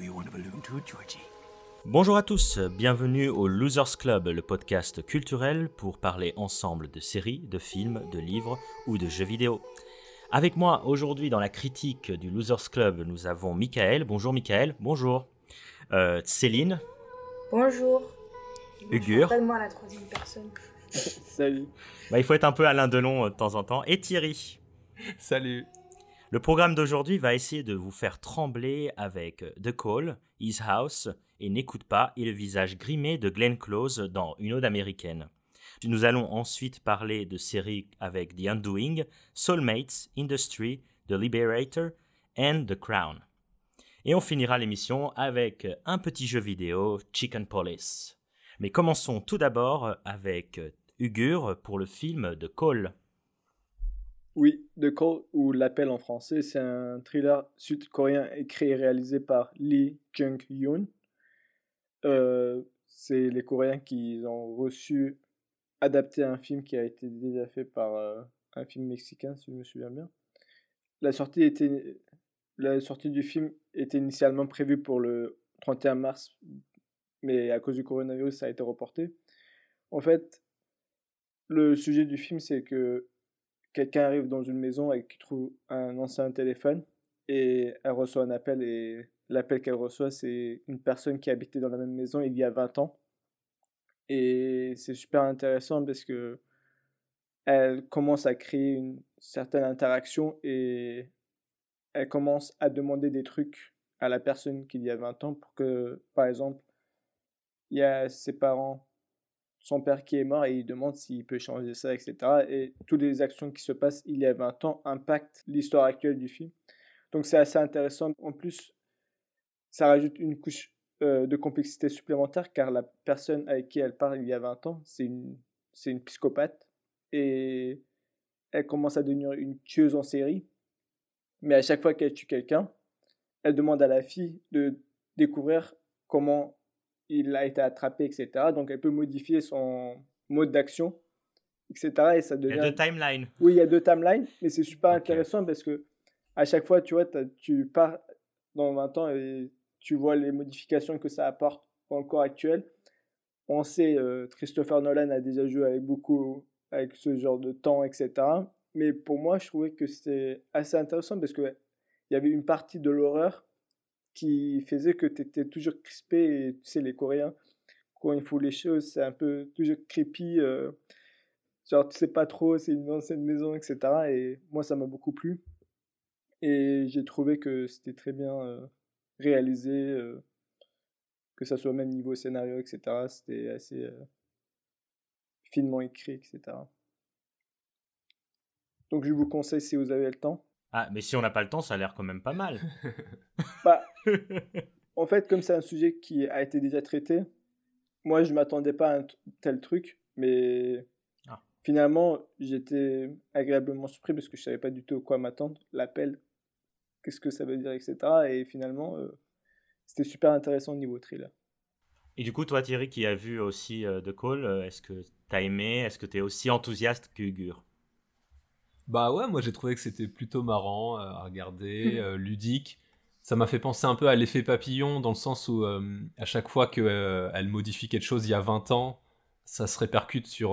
Do you want a balloon too, Georgie? Bonjour à tous, bienvenue au Losers Club, le podcast culturel pour parler ensemble de séries, de films, de livres ou de jeux vidéo. Avec moi aujourd'hui dans la critique du Losers Club, nous avons Michael. Bonjour Michael, bonjour. Euh, Céline. Bonjour. Ugur. Appelle-moi la troisième personne. Salut. Bah, il faut être un peu Alain Delon euh, de temps en temps. Et Thierry. Salut. Le programme d'aujourd'hui va essayer de vous faire trembler avec euh, The Call, His House et N'écoute pas et le visage grimé de Glenn Close dans Une ode américaine. Nous allons ensuite parler de séries avec The Undoing, Soulmates, Industry, The Liberator and The Crown. Et on finira l'émission avec un petit jeu vidéo, Chicken Police. Mais commençons tout d'abord avec Ugur pour le film The Call. Oui, The Call ou L'appel en français, c'est un thriller sud-coréen écrit et réalisé par Lee Jung-yoon. Euh, c'est les Coréens qui ont reçu adapté un film qui a été déjà fait par euh, un film mexicain, si je me souviens bien. La sortie, était, la sortie du film était initialement prévue pour le 31 mars, mais à cause du coronavirus, ça a été reporté. En fait, le sujet du film, c'est que quelqu'un arrive dans une maison et qui trouve un ancien téléphone et elle reçoit un appel et l'appel qu'elle reçoit, c'est une personne qui habitait dans la même maison il y a 20 ans. Et c'est super intéressant parce que elle commence à créer une certaine interaction et elle commence à demander des trucs à la personne qu'il y a 20 ans pour que, par exemple, il y a ses parents, son père qui est mort et il demande s'il peut changer ça, etc. Et toutes les actions qui se passent il y a 20 ans impactent l'histoire actuelle du film. Donc c'est assez intéressant. En plus, ça rajoute une couche euh, de complexité supplémentaire car la personne avec qui elle parle il y a 20 ans, c'est une, c'est une psychopathe et elle commence à devenir une tueuse en série. Mais à chaque fois qu'elle tue quelqu'un, elle demande à la fille de découvrir comment il a été attrapé, etc. Donc elle peut modifier son mode d'action, etc. Et ça devient... Il y a deux timelines. Oui, il y a deux timelines, mais c'est super intéressant parce que à chaque fois, tu vois, tu pars dans 20 ans et tu vois les modifications que ça apporte dans le corps actuel. On sait, euh, Christopher Nolan a déjà joué avec beaucoup, avec ce genre de temps, etc. Mais pour moi, je trouvais que c'était assez intéressant parce qu'il y avait une partie de l'horreur qui faisait que tu étais toujours crispé. Et tu sais, les Coréens, quand ils font les choses, c'est un peu toujours creepy. Euh, genre, tu sais pas trop, c'est une ancienne maison, etc. Et moi, ça m'a beaucoup plu. Et j'ai trouvé que c'était très bien euh, réalisé, euh, que ça soit même niveau scénario, etc. C'était assez finement écrit, etc. Donc je vous conseille si vous avez le temps. Ah, mais si on n'a pas le temps, ça a l'air quand même pas mal. bah, en fait, comme c'est un sujet qui a été déjà traité, moi je m'attendais pas à un tel truc, mais ah. finalement j'étais agréablement surpris parce que je savais pas du tout quoi m'attendre. L'appel qu'est-ce que ça veut dire, etc. Et finalement, euh, c'était super intéressant au niveau thriller. Et du coup, toi, Thierry, qui a vu aussi euh, The Call, euh, est-ce que tu as aimé? Est-ce que tu es aussi enthousiaste qu'Ugur Bah ouais, moi j'ai trouvé que c'était plutôt marrant à regarder, ludique. Ça m'a fait penser un peu à l'effet papillon, dans le sens où à chaque fois qu'elle modifie quelque chose il y a 20 ans, ça se répercute sur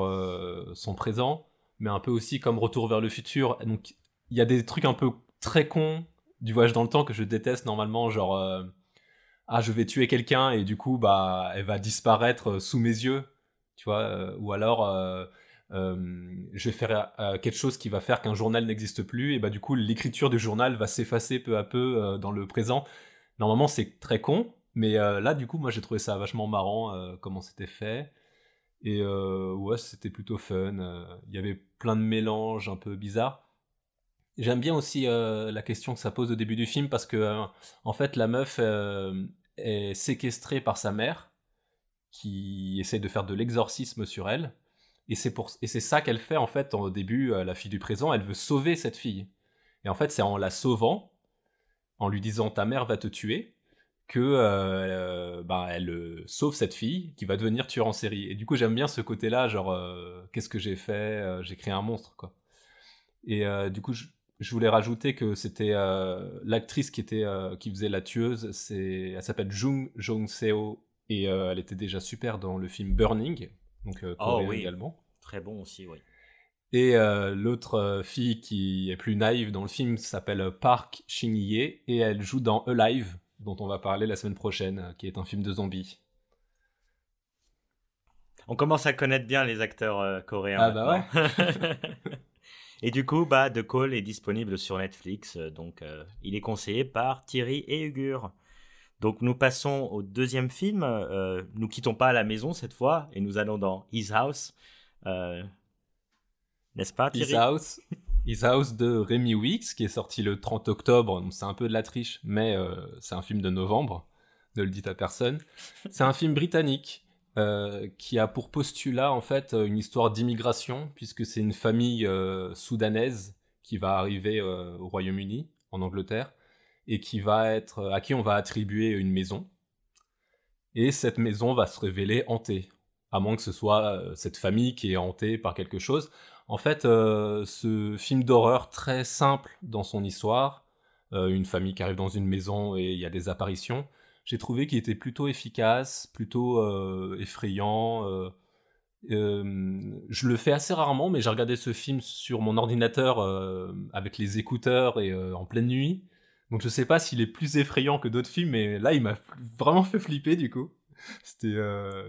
son présent, mais un peu aussi comme Retour vers le futur. Donc il y a des trucs un peu très cons du voyage dans le temps que je déteste normalement, genre euh, ah je vais tuer quelqu'un et du coup bah elle va disparaître euh, sous mes yeux, tu vois, euh, ou alors je vais faire quelque chose qui va faire qu'un journal n'existe plus et bah du coup l'écriture du journal va s'effacer peu à peu dans le présent. Normalement c'est très con, mais là du coup moi j'ai trouvé ça vachement marrant comment c'était fait. Et ouais, c'était plutôt fun. Il y avait plein de mélanges un peu bizarres. J'aime bien aussi euh, la question que ça pose au début du film parce que euh, en fait la meuf euh, est séquestrée par sa mère qui essaie de faire de l'exorcisme sur elle et c'est pour et c'est ça qu'elle fait en fait au début la fille du présent elle veut sauver cette fille. Et en fait c'est en la sauvant en lui disant ta mère va te tuer que bah, elle sauve cette fille qui va devenir tueur en série. Et du coup j'aime bien ce côté là genre qu'est-ce que j'ai fait j'ai créé un monstre quoi. Et du coup je, je voulais rajouter que c'était l'actrice qui était qui faisait la tueuse, c'est elle s'appelle Jung Jong Seo et elle était déjà super dans le film Burning, donc oh, oui. également. Très bon aussi, oui. Et l'autre fille qui est plus naïve dans le film s'appelle Park Shin-hye et elle joue dans Alive, dont on va parler la semaine prochaine, qui est un film de zombies. On commence à connaître bien les acteurs euh, coréens. Ah bah ouais. et du coup, bah, The Call est disponible sur Netflix, euh, donc euh, il est conseillé par Thierry et Ugur. Donc nous passons au deuxième film. nous quittons pas la maison cette fois et nous allons dans His House. N'est-ce pas Thierry? His House. His House de Rémi Weeks qui est sorti le 30 octobre. C'est un peu de la triche, mais c'est un film de novembre. Ne le dites à personne. C'est un film britannique euh, qui a pour postulat en fait une histoire d'immigration, puisque c'est une famille euh, soudanaise qui va arriver euh, au Royaume-Uni, en Angleterre, et qui va être à qui on va attribuer une maison. Et cette maison va se révéler hantée, à moins que ce soit cette famille qui est hantée par quelque chose. En fait, ce film d'horreur très simple dans son histoire, une famille qui arrive dans une maison et il y a des apparitions, j'ai trouvé qu'il était plutôt efficace, plutôt euh, effrayant. Euh, euh, je le fais assez rarement, mais j'ai regardé ce film sur mon ordinateur avec les écouteurs et en pleine nuit. Donc je sais pas s'il est plus effrayant que d'autres films, mais là il m'a vraiment fait flipper du coup. C'était,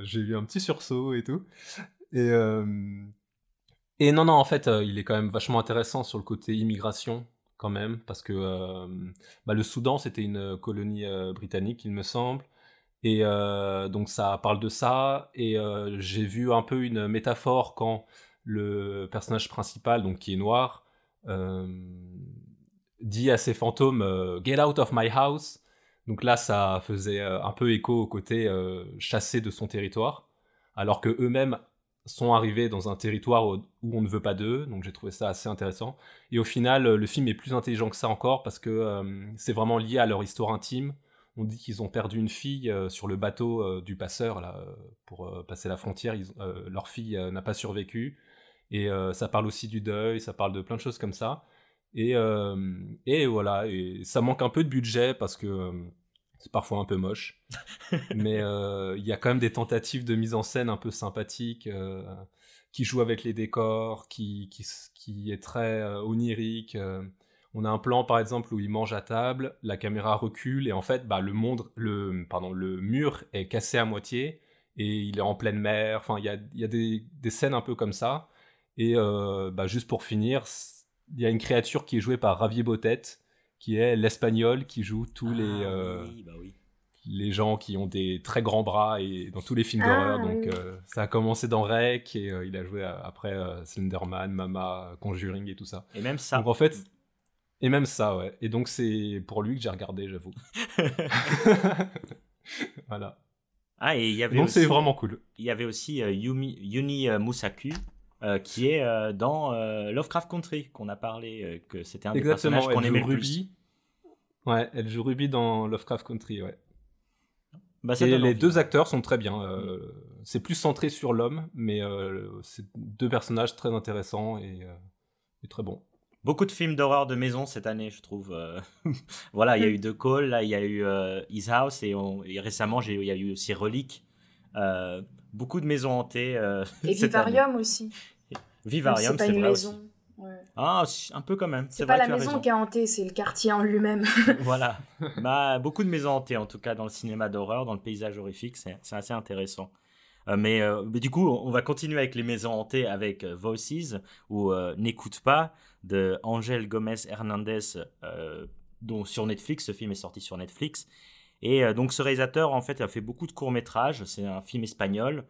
j'ai eu un petit sursaut et tout. Et et non non en fait il est quand même vachement intéressant sur le côté immigration quand même, parce que euh, bah, le Soudan, c'était une colonie euh, britannique, il me semble. Et euh, donc ça parle de ça. Et j'ai vu un peu une métaphore quand le personnage principal, donc qui est noir, dit à ses fantômes Get out of my house. Donc là, ça faisait un peu écho au côté chassé de son territoire, alors que eux-mêmes sont arrivés dans un territoire où on ne veut pas d'eux, donc j'ai trouvé ça assez intéressant. Et au final, le film est plus intelligent que ça encore parce que euh, c'est vraiment lié à leur histoire intime. On dit qu'ils ont perdu une fille euh, sur le bateau euh, du passeur pour passer la frontière. leur fille n'a pas survécu. Et ça parle aussi du deuil, ça parle de plein de choses comme ça. Et, et voilà, et ça manque un peu de budget parce que c'est parfois un peu moche. mais euh, il y a quand même des tentatives de mise en scène un peu sympathiques, euh, qui jouent avec les décors, qui, qui, qui est très euh, onirique. on a un plan, par exemple, où il mange à table, la caméra recule, et en fait, bah, le, monde, le, pardon, le mur est cassé à moitié, et il est en pleine mer. Enfin, il y a, y a des, des, scènes un peu comme ça. Et bah, juste pour finir, il y a une créature qui est jouée par Ravier Botet, qui est l'espagnol qui joue tous les, ah euh, bah les gens qui ont des très grands bras et dans tous les films d'horreur. Ah donc euh, ça a commencé dans Rec et euh, il a joué après Slenderman, Mama, Conjuring et tout ça. Et même ça. Donc en fait, et même ça, ouais. Et donc c'est pour lui que j'ai regardé, j'avoue. voilà. Ah et il y avait. Donc c'est vraiment cool. Il y avait aussi Yumi, Yuni Musaku. Qui est dans Lovecraft Country qu'on a parlé, que c'était un des personnages qu'on aimait le plus. Ouais, elle joue Ruby dans Lovecraft Country, ouais. Bah, et les deux acteurs sont très bien. Euh, c'est plus centré sur l'homme, mais euh, c'est deux personnages très intéressants et, euh, très bons. Beaucoup de films d'horreur de maison cette année, je trouve. voilà, il y a eu The Call, là, il y a eu His House, et, récemment, il y a eu aussi Relic. Beaucoup de maisons hantées. et Vivarium aussi. Vivarium, c'est une maison. Ah, un peu quand même. C'est pas la maison qui est hantée, c'est le quartier en lui-même. voilà. Bah, beaucoup de maisons hantées, en tout cas, dans le cinéma d'horreur, dans le paysage horrifique, c'est assez intéressant. Euh, mais, euh, mais, du coup, on va continuer avec les maisons hantées avec euh, Voices ou N'écoute pas de Angel Gomez Hernandez, dont sur Netflix, ce film est sorti sur Netflix. Et donc ce réalisateur, en fait, a fait beaucoup de courts métrages. C'est un film espagnol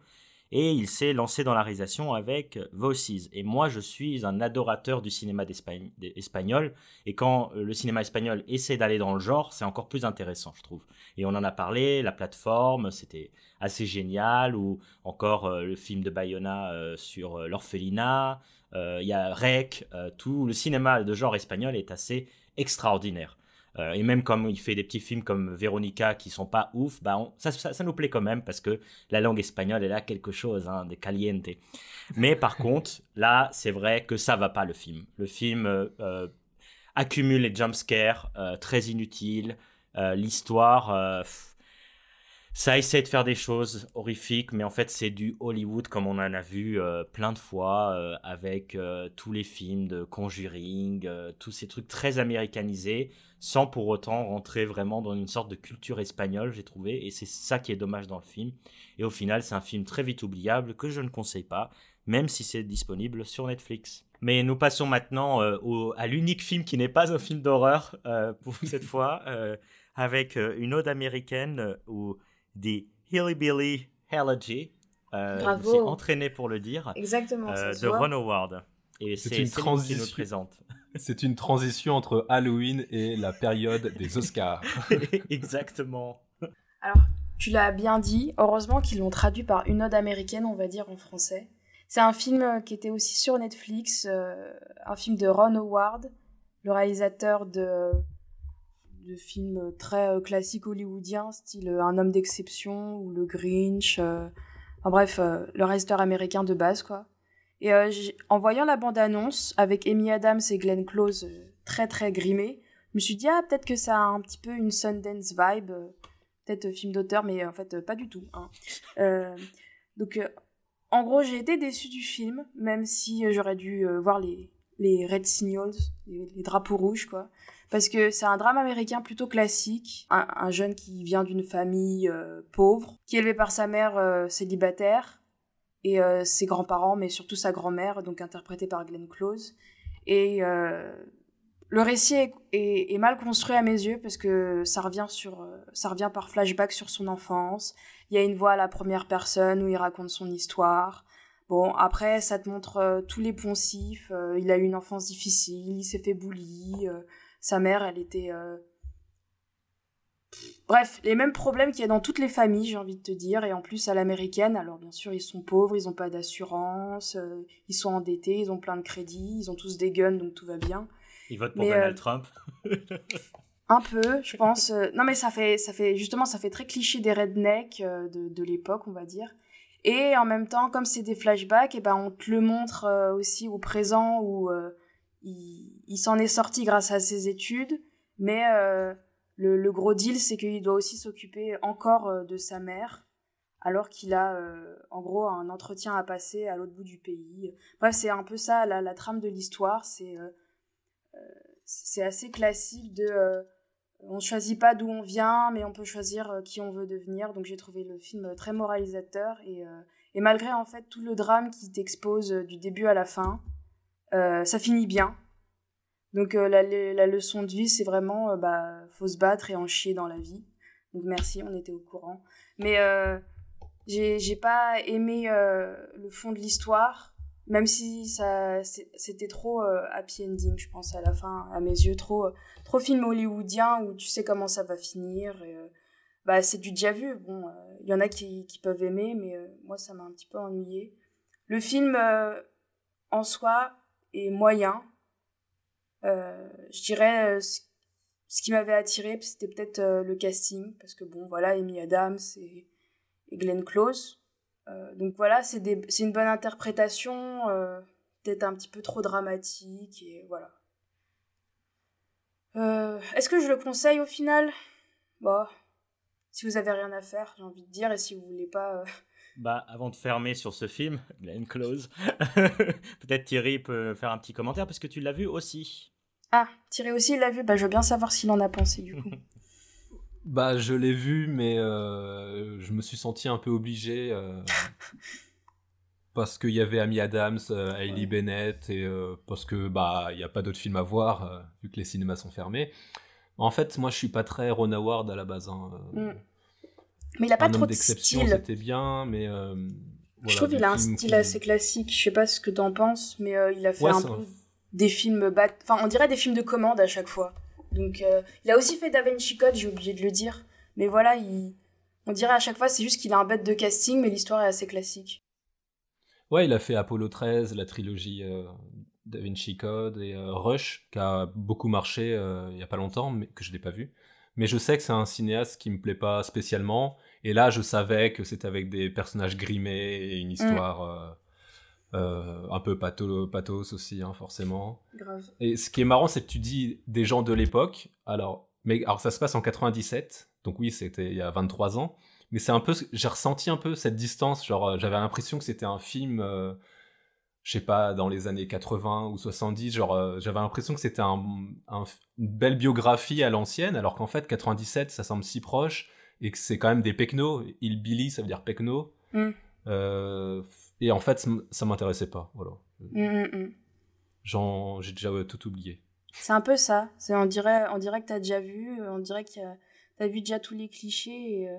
et il s'est lancé dans la réalisation avec Voices. Et moi, je suis un adorateur du cinéma espagnol, et quand euh, le cinéma espagnol essaie d'aller dans le genre, c'est encore plus intéressant, je trouve. Et on en a parlé, la plateforme, c'était assez génial, ou encore euh, le film de Bayona euh, sur l'orphelinat, il y a Rec, tout le cinéma de genre espagnol est assez extraordinaire. Euh, et même comme il fait des petits films comme Veronica qui sont pas ouf, bah ça, ça, nous plaît quand même parce que la langue espagnole, elle a quelque chose hein, de caliente. Mais par contre, là, c'est vrai que ça va pas le film. Le film, euh, euh, accumule les jumpscares, très inutiles. L'histoire, ça essaie de faire des choses horrifiques, mais en fait c'est du Hollywood comme on en a vu euh, plein de fois euh, avec euh, tous les films de Conjuring, tous ces trucs très américanisés, sans pour autant rentrer vraiment dans une sorte de culture espagnole, j'ai trouvé, et c'est ça qui est dommage dans le film. Et au final c'est un film très vite oubliable que je ne conseille pas, même si c'est disponible sur Netflix. Mais nous passons maintenant à l'unique film qui n'est pas un film d'horreur pour cette fois, avec une ode américaine où des Hillbilly Elegy. Euh, je suis entraîné pour le dire. Exactement. Euh, de Ron Howard. Et c'est une transition. présente. C'est une transition entre Halloween et la période des Oscars. Exactement. Alors, tu l'as bien dit. Heureusement qu'ils l'ont traduit par une ode américaine, on va dire en français. C'est un film qui était aussi sur Netflix, euh, un film de Ron Howard, le réalisateur de de films très euh, classiques hollywoodiens, style euh, Un homme d'exception ou Le Grinch. Euh, en bref, le réalisateur américain de base, quoi. Et en voyant la bande-annonce avec Amy Adams et Glenn Close très très grimés, je me suis dit, ah, peut-être que ça a un petit peu une Sundance vibe, peut-être film d'auteur, mais en fait, pas du tout. Hein. donc, en gros, j'ai été déçue du film, même si j'aurais dû voir les, les red signals, les, drapeaux rouges, quoi parce que c'est un drame américain plutôt classique. Un, jeune qui vient d'une famille euh, pauvre, qui est élevé par sa mère euh, célibataire et euh, ses grands-parents, mais surtout sa grand-mère, donc interprétée par Glenn Close. Et le récit est, mal construit à mes yeux parce que ça revient sur, ça revient par flashback sur son enfance. Il y a une voix à la première personne où il raconte son histoire. Bon, après, ça te montre tous les poncifs. il a eu une enfance difficile, il s'est fait bully sa mère, elle était... Euh, bref, les mêmes problèmes qu'il y a dans toutes les familles, j'ai envie de te dire, et en plus à l'américaine, alors bien sûr ils sont pauvres, ils n'ont pas d'assurance, euh, ils sont endettés, ils ont plein de crédits, ils ont tous des guns, donc tout va bien. Ils votent pour Donald euh, Trump Un peu, je pense. non mais ça fait, ça fait, justement, ça fait très cliché des rednecks de, de l'époque, on va dire. Et en même temps, comme c'est des flashbacks, et eh ben on te le montre aussi au présent où il, s'en est sorti grâce à ses études, mais euh, le, gros deal, c'est qu'il doit aussi s'occuper encore euh, de sa mère, alors qu'il a euh, en gros un entretien à passer à l'autre bout du pays. Bref, c'est un peu ça la, trame de l'histoire. C'est assez classique de on ne choisit pas d'où on vient, mais on peut choisir qui on veut devenir. Donc j'ai trouvé le film très moralisateur et, malgré en fait tout le drame qui t'expose du début à la fin, ça finit bien. Donc euh, la, la, leçon de vie, c'est vraiment, euh, bah, faut se battre et en chier dans la vie. Donc merci, on était au courant. Mais j'ai pas aimé le fond de l'histoire, même si ça c'était trop happy ending, je pense à la fin, à mes yeux, trop trop film hollywoodien où tu sais comment ça va finir. Bah c'est du déjà vu. Bon, il y en a qui, qui peuvent aimer, mais moi ça m'a un petit peu ennuyé. Le film en soi, et moyen. Euh, je dirais euh, ce, qui m'avait attiré, c'était peut-être euh, le casting, parce que bon, voilà, Amy Adams et, et Glenn Close. donc voilà, c'est une bonne interprétation, peut-être un petit peu trop dramatique, et voilà. Est-ce que je le conseille au final? Bon, si vous avez rien à faire, j'ai envie de dire, et si vous voulez pas bah, avant de fermer sur ce film, Glenn Close, peut-être Thierry peut faire un petit commentaire parce que tu l'as vu aussi. Ah, Thierry aussi l'a vu. Bah, je veux bien savoir s'il en a pensé du coup. bah, je l'ai vu, mais euh, je me suis senti un peu obligé euh, parce qu'il y avait Amy Adams, euh, Hailey Bennett et parce que bah il n'y a pas d'autres films à voir vu que les cinémas sont fermés. En fait, moi, je suis pas très Ron Howard à la base. Hein. Mm. Mais il a pas trop de style. C'était bien, mais. Euh, je trouve qu'il a un style assez classique. Je sais pas ce que t'en penses, mais euh, il a fait un peu des films bat... Enfin, on dirait des films de commande à chaque fois. Donc, euh, il a aussi fait Da Vinci Code, j'ai oublié de le dire. Mais voilà, il... on dirait à chaque fois, c'est juste qu'il a un bête de casting, mais l'histoire est assez classique. Ouais, il a fait Apollo 13, la trilogie Da Vinci Code et Rush, qui a beaucoup marché il y a pas longtemps, mais que je l'ai pas vu mais je sais que c'est un cinéaste qui me plaît pas spécialement. Et là, je savais que c'était avec des personnages grimés et une histoire. un peu pathos aussi, hein, forcément. Grave. Et ce qui est marrant, c'est que tu dis des gens de l'époque. Alors, mais alors ça se passe en 97, donc oui, c'était il y a 23 ans. Mais c'est un peu, j'ai ressenti un peu cette distance. Genre, j'avais l'impression que c'était un film je sais pas, dans les années 80 ou 70, genre, euh, j'avais l'impression que c'était un, une belle biographie à l'ancienne, alors qu'en fait, 97, ça semble si proche, et que c'est quand même des pecnos. Il Billy, ça veut dire pecno. Mm. Euh, et en fait, ça m'intéressait pas, voilà. Mm, mm, j'ai déjà tout oublié. C'est un peu ça. On, dirait, on dirait que t'as déjà vu, on dirait que t'as vu déjà tous les clichés, et...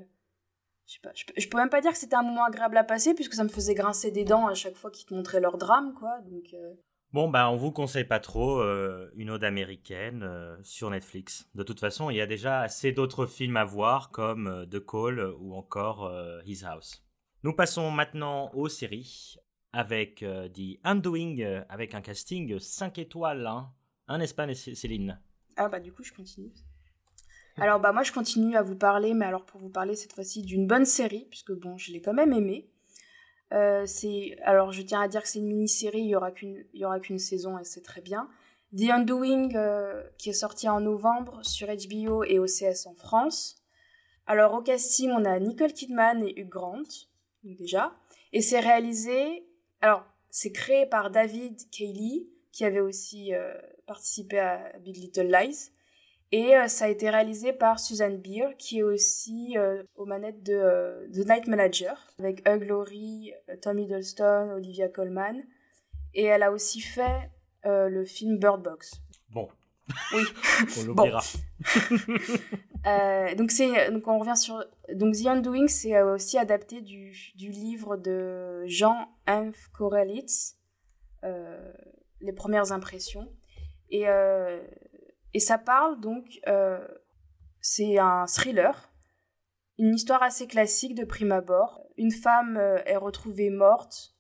Je sais pas, je, peux même pas dire que c'était un moment agréable à passer puisque ça me faisait grincer des dents à chaque fois qu'ils te montraient leur drame, quoi. Donc. Euh. Bon, bah, on vous conseille pas trop euh, une ode américaine euh, sur Netflix. De toute façon, il y a déjà assez d'autres films à voir comme The Call ou encore His House. Nous passons maintenant aux séries avec The Undoing, avec un casting 5 étoiles. Hein, hein n'est-ce pas, Céline Ah, bah, du coup, je continue. Alors bah moi je continue à vous parler, mais alors pour vous parler cette fois-ci d'une bonne série, puisque bon je l'ai quand même aimée. Euh, c'est alors je tiens à dire que c'est une mini-série, il y aura qu'une il y aura qu'une saison et c'est très bien. The Undoing euh, qui est sorti en novembre sur HBO et OCS en France. Alors au casting on a Nicole Kidman et Hugh Grant déjà et c'est réalisé alors c'est créé par David Cayley qui avait aussi euh, participé à Big Little Lies et euh, ça a été réalisé par Susan Beer, qui est aussi euh, aux manettes de euh, The Night Manager, avec Hugh Laurie, Tom Hiddleston, Olivia Colman. Et elle a aussi fait le film Bird Box. Bon. Oui. on l'oubliera. donc, c'est, donc on revient sur... Donc The Undoing, c'est aussi adapté du, du, livre de Jean Hanf Korelitz, Les premières impressions. Et et ça parle donc, euh, c'est un thriller, une histoire assez classique de prime abord. Une femme euh, est retrouvée morte,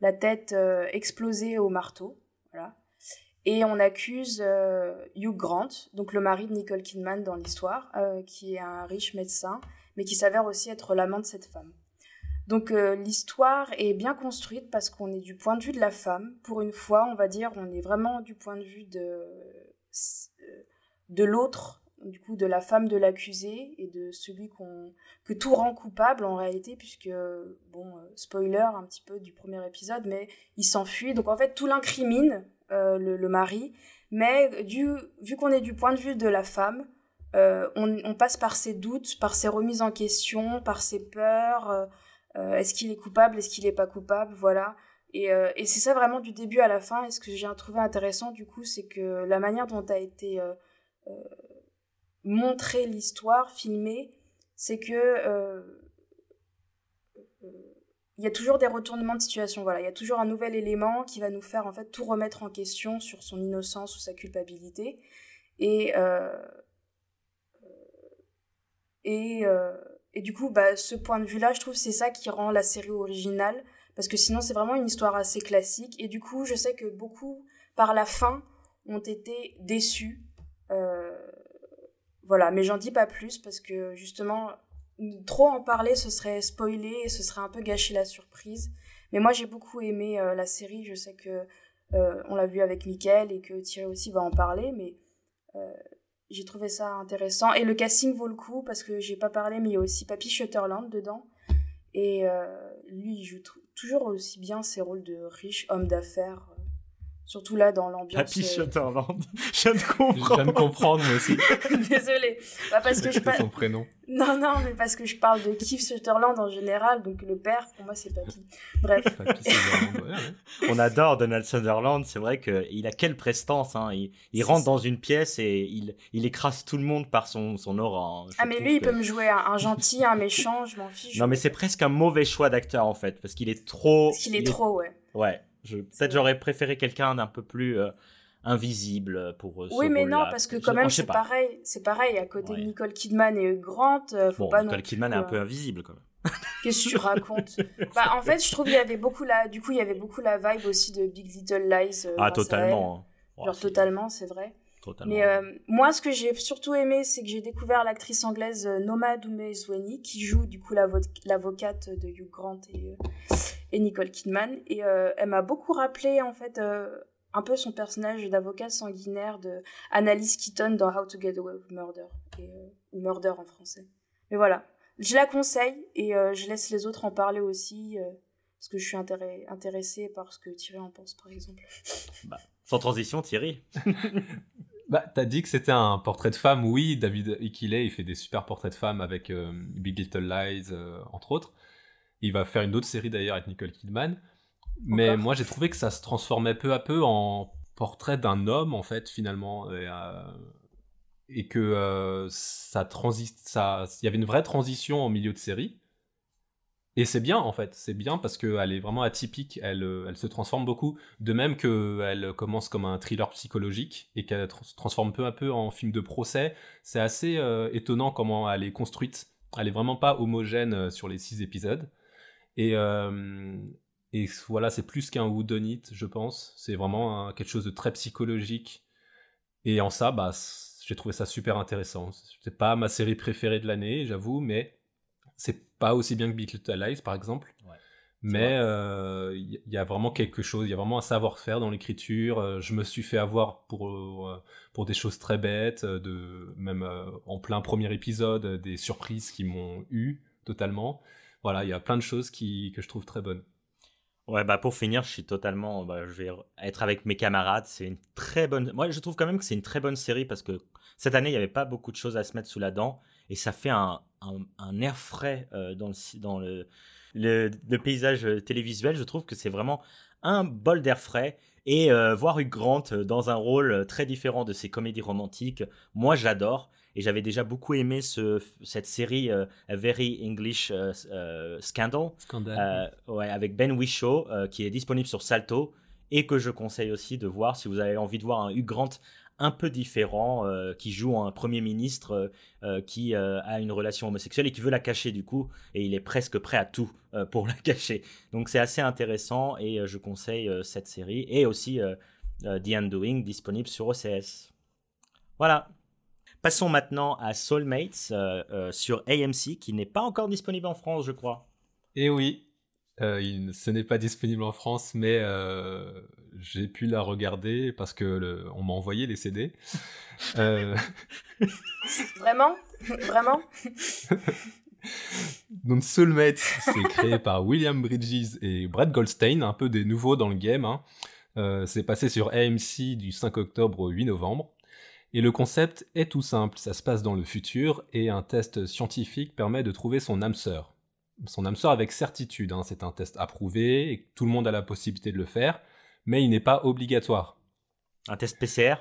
la tête euh, explosée au marteau, voilà. Et on accuse Hugh Grant, donc le mari de Nicole Kidman dans l'histoire, qui est un riche médecin, mais qui s'avère aussi être l'amant de cette femme. Donc l'histoire est bien construite parce qu'on est du point de vue de la femme. Pour une fois, on va dire, on est vraiment du point de vue de de l'autre, du coup de la femme de l'accusé et de celui que tout rend coupable en réalité puisque bon euh, spoiler un petit peu du premier épisode mais il s'enfuit. Donc en fait tout l'incrimine euh, le, mari. Mais du, vu qu'on est du point de vue de la femme euh, on, passe par ses doutes par ses remises en question par ses peurs est-ce qu'il est coupable est-ce qu'il n'est pas coupable voilà. Et, et c'est ça vraiment du début à la fin. Et ce que j'ai trouvé intéressant du coup c'est que la manière dont a été montrer l'histoire, filmer, c'est que euh, euh, il y a toujours des retournements de situation. Voilà, il y a toujours un nouvel élément qui va nous faire en fait tout remettre en question sur son innocence ou sa culpabilité. Et du coup, bah, ce point de vue-là, je trouve c'est ça qui rend la série originale, parce que sinon c'est vraiment une histoire assez classique. Et du coup, je sais que beaucoup, par la fin, ont été déçus euh, voilà, mais j'en dis pas plus parce que justement, trop en parler, ce serait spoiler et ce serait un peu gâcher la surprise. Mais moi, j'ai beaucoup aimé euh, la série. Je sais que euh, on l'a vu avec Mickaël et que Thierry aussi va en parler, mais j'ai trouvé ça intéressant. Et le casting vaut le coup parce que j'ai pas parlé, mais il y a aussi Papy Shutterland dedans. Et lui, il joue toujours aussi bien ses rôles de riche homme d'affaires Surtout là, dans l'ambiance. Happy euh, Shutterland. je viens de comprendre. Je viens de comprendre, moi aussi. Désolée. Bah, parce que je parle. son prénom. Non, non, mais parce que je parle de Keith Shutterland en général. Donc le père, pour moi, c'est Papy. Bref. On adore Donald Sutherland. C'est vrai qu'il a quelle prestance. Hein. Il, rentre dans une pièce et il, il écrase tout le monde par son, son aura. Hein. Ah, mais lui, il peut me jouer un, gentil, un méchant. Je m'en fiche. Non, mais c'est presque un mauvais choix d'acteur, en fait. Parce qu'il est trop. Parce qu'il est, trop, ouais. Ouais. Peut-être j'aurais préféré quelqu'un d'un peu plus euh, invisible pour euh, Oui, mais non, parce que quand même, c'est pareil. C'est pareil, à côté de Nicole Kidman et Grant, euh, faut pas Nicole Kidman est un peu invisible quand même. Qu'est-ce que tu racontes? Bah en fait, je trouve qu'il y avait beaucoup la du coup, il y avait beaucoup la vibe aussi de Big Little Lies. ah totalement. Genre totalement, c'est vrai. Totalement. Mais euh, moi, ce que j'ai surtout aimé, c'est que j'ai découvert l'actrice anglaise euh, Noma Dumezweni, qui joue du coup l'avocate de Hugh Grant et, et Nicole Kidman. Et elle m'a beaucoup rappelé, en fait, un peu son personnage d'avocat sanguinaire de Annalise Keaton dans How to Get Away with Murder, ou Murder en français. Mais voilà, je la conseille et je laisse les autres en parler aussi parce que je suis intéressée par ce que Thierry en pense, par exemple. Bah, sans transition, Thierry. bah, t'as dit que c'était un portrait de femme. Oui, David Ikile, il fait des super portraits de femmes avec euh, Big Little Lies, euh, entre autres. Il va faire une autre série d'ailleurs avec Nicole Kidman. Mais moi, j'ai trouvé que ça se transformait peu à peu en portrait d'un homme, en fait, finalement. Et, euh, et que ça transit, ça, il y avait une vraie transition en milieu de série et c'est bien en fait, c'est bien parce qu'elle est vraiment atypique, elle, euh, elle se transforme beaucoup, de même qu'elle commence comme un thriller psychologique et qu'elle se transforme peu à peu en film de procès. C'est assez euh, étonnant comment elle est construite, elle est vraiment pas homogène euh, sur les six épisodes. Et, et voilà, c'est plus qu'un whodunit, je pense, c'est vraiment quelque chose de très psychologique. Et en ça, bah, j'ai trouvé ça super intéressant. C'est pas ma série préférée de l'année, j'avoue, mais c'est pas aussi bien que Big Little Lies, par exemple. mais il euh, y, a vraiment quelque chose, il y a vraiment un savoir-faire dans l'écriture. Euh, je me suis fait avoir pour, euh, pour des choses très bêtes, de, même en plein premier épisode, des surprises qui m'ont eu totalement. Voilà, il y a plein de choses qui, que je trouve très bonnes. Ouais, bah pour finir, je suis totalement. Bah, je vais être avec mes camarades. C'est une très bonne. Moi, je trouve quand même que c'est une très bonne série parce que cette année, il n'y avait pas beaucoup de choses à se mettre sous la dent et ça fait un, un, air frais euh, dans, le, dans le, le, paysage télévisuel. Je trouve que c'est vraiment un bol d'air frais. Et euh, voir Hugh Grant euh, dans un rôle très différent de ses comédies romantiques, moi j'adore. Et j'avais déjà beaucoup aimé ce, cette série A Very English Scandal, ouais, avec Ben Whishaw, qui est disponible sur Salto et que je conseille aussi de voir si vous avez envie de voir un Hugh Grant un peu différent, euh, qui joue un premier ministre euh, euh, qui a une relation homosexuelle et qui veut la cacher du coup, et il est presque prêt à tout pour la cacher. Donc c'est assez intéressant et je conseille cette série et aussi The Undoing disponible sur OCS. Voilà. Passons maintenant à Soulmates sur AMC qui n'est pas encore disponible en France, je crois. Et eh oui, il, ce n'est pas disponible en France, mais j'ai pu la regarder parce que on m'a envoyé les CD. Euh, Vraiment? Vraiment? Donc Soulmate, c'est créé par William Bridges et Brett Goldstein, un peu des nouveaux dans le game. Hein. Euh, c'est passé sur AMC du 5 octobre au 8 novembre. Et le concept est tout simple, ça se passe dans le futur et un test scientifique permet de trouver son âme sœur. Son âme sœur avec certitude, hein. c'est un test approuvé et tout le monde a la possibilité de le faire mais il n'est pas obligatoire. Un test PCR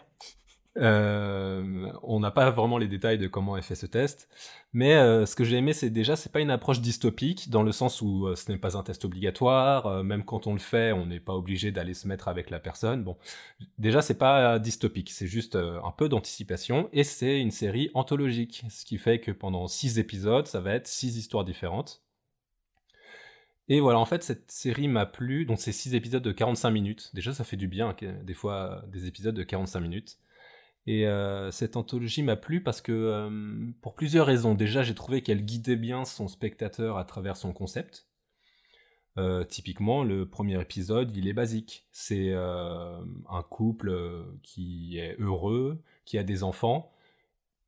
euh, on n'a pas vraiment les détails de comment est fait ce test, mais euh, ce que j'ai aimé, c'est déjà, c'est pas une approche dystopique dans le sens où euh, ce n'est pas un test obligatoire, même quand on le fait, on n'est pas obligé d'aller se mettre avec la personne. Bon, déjà, c'est pas dystopique, c'est juste un peu d'anticipation, et c'est une série anthologique, ce qui fait que pendant six épisodes, ça va être six histoires différentes. Et voilà, en fait, cette série m'a plu. Donc, c'est 6 épisodes de 45 minutes. Déjà, ça fait du bien, des fois, des épisodes de 45 minutes. Et euh, cette anthologie m'a plu parce que, euh, pour plusieurs raisons. Déjà, j'ai trouvé qu'elle guidait bien son spectateur à travers son concept. Euh, typiquement, le premier épisode, il est basique. C'est un couple qui est heureux, qui a des enfants,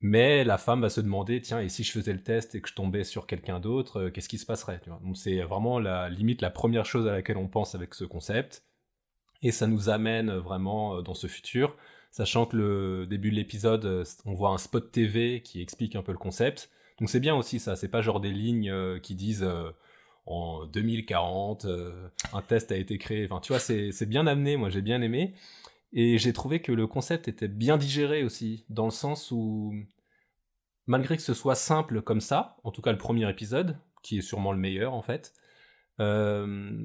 mais la femme va se demander, tiens, et si je faisais le test et que je tombais sur quelqu'un d'autre, qu'est-ce qui se passerait Donc c'est vraiment la limite la première chose à laquelle on pense avec ce concept. Et ça nous amène vraiment dans ce futur, sachant que le début de l'épisode, euh, on voit un spot TV qui explique un peu le concept. Donc c'est bien aussi ça, c'est pas genre des lignes qui disent en 2040, un test a été créé. Enfin, tu vois, c'est bien amené, moi j'ai bien aimé. Et j'ai trouvé que le concept était bien digéré aussi, dans le sens où, malgré que ce soit simple comme ça, en tout cas le premier épisode, qui est sûrement le meilleur en fait, euh,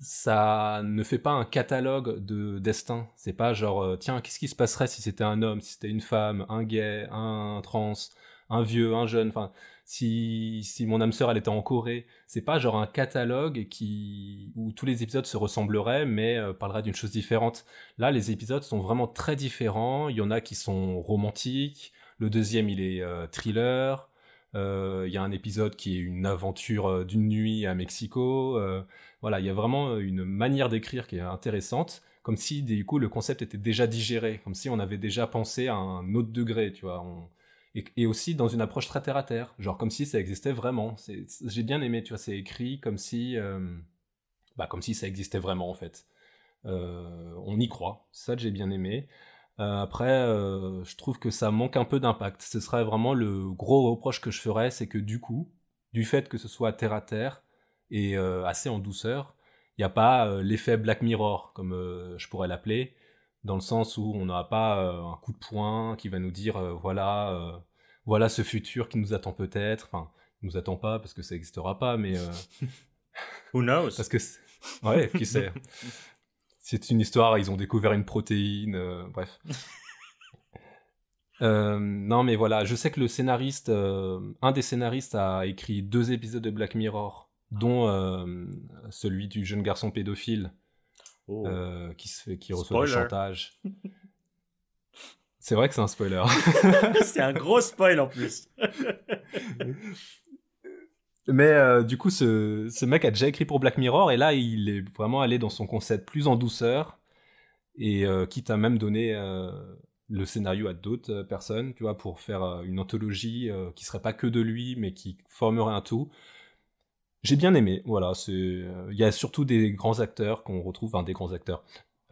ça ne fait pas un catalogue de destin. C'est pas genre, euh, tiens, qu'est-ce qui se passerait si c'était un homme, si c'était une femme, un gay, un trans, un vieux, un jeune. Enfin, si, si mon âme sœur elle était en Corée, c'est pas genre un catalogue qui où tous les épisodes se ressembleraient mais euh, parleraient d'une chose différente. Là, les épisodes sont vraiment très différents. Il y en a qui sont romantiques, le deuxième il est euh, thriller. Euh, il y a un épisode qui est une aventure d'une nuit à Mexico. voilà, il y a vraiment une manière d'écrire qui est intéressante, comme si du coup le concept était déjà digéré, comme si on avait déjà pensé à un autre degré, tu vois. Et, aussi dans une approche très terre à terre, genre comme si ça existait vraiment. J'ai bien aimé, tu vois, c'est écrit comme si, euh, bah, comme si ça existait vraiment en fait. Euh, on y croit, ça j'ai bien aimé. Euh, après, je trouve que ça manque un peu d'impact. Ce serait vraiment le gros reproche que je ferais, c'est que du coup, du fait que ce soit terre à terre et assez en douceur, il n'y a pas l'effet Black Mirror, comme je pourrais l'appeler, dans le sens où on n'a pas euh, un coup de poing qui va nous dire euh, voilà euh, voilà ce futur qui nous attend peut-être. Enfin il nous attend pas parce que ça n'existera pas mais who knows? parce que ouais qui sait c'est une histoire ils ont découvert une protéine bref non mais voilà je sais que le scénariste un des scénaristes a écrit deux épisodes de Black Mirror dont celui du jeune garçon pédophile Oh. Euh, qui, se fait, qui reçoit du chantage. C'est vrai que c'est un spoiler. c'est un gros spoil en plus. Mais euh, du coup, ce, ce, mec a déjà écrit pour Black Mirror et là, il est vraiment allé dans son concept plus en douceur et euh, quitte à même donner le scénario à d'autres personnes, tu vois, pour faire une anthologie qui serait pas que de lui, mais qui formerait un tout. J'ai bien aimé, voilà. Euh, il y a surtout des grands acteurs qu'on retrouve, enfin des grands acteurs.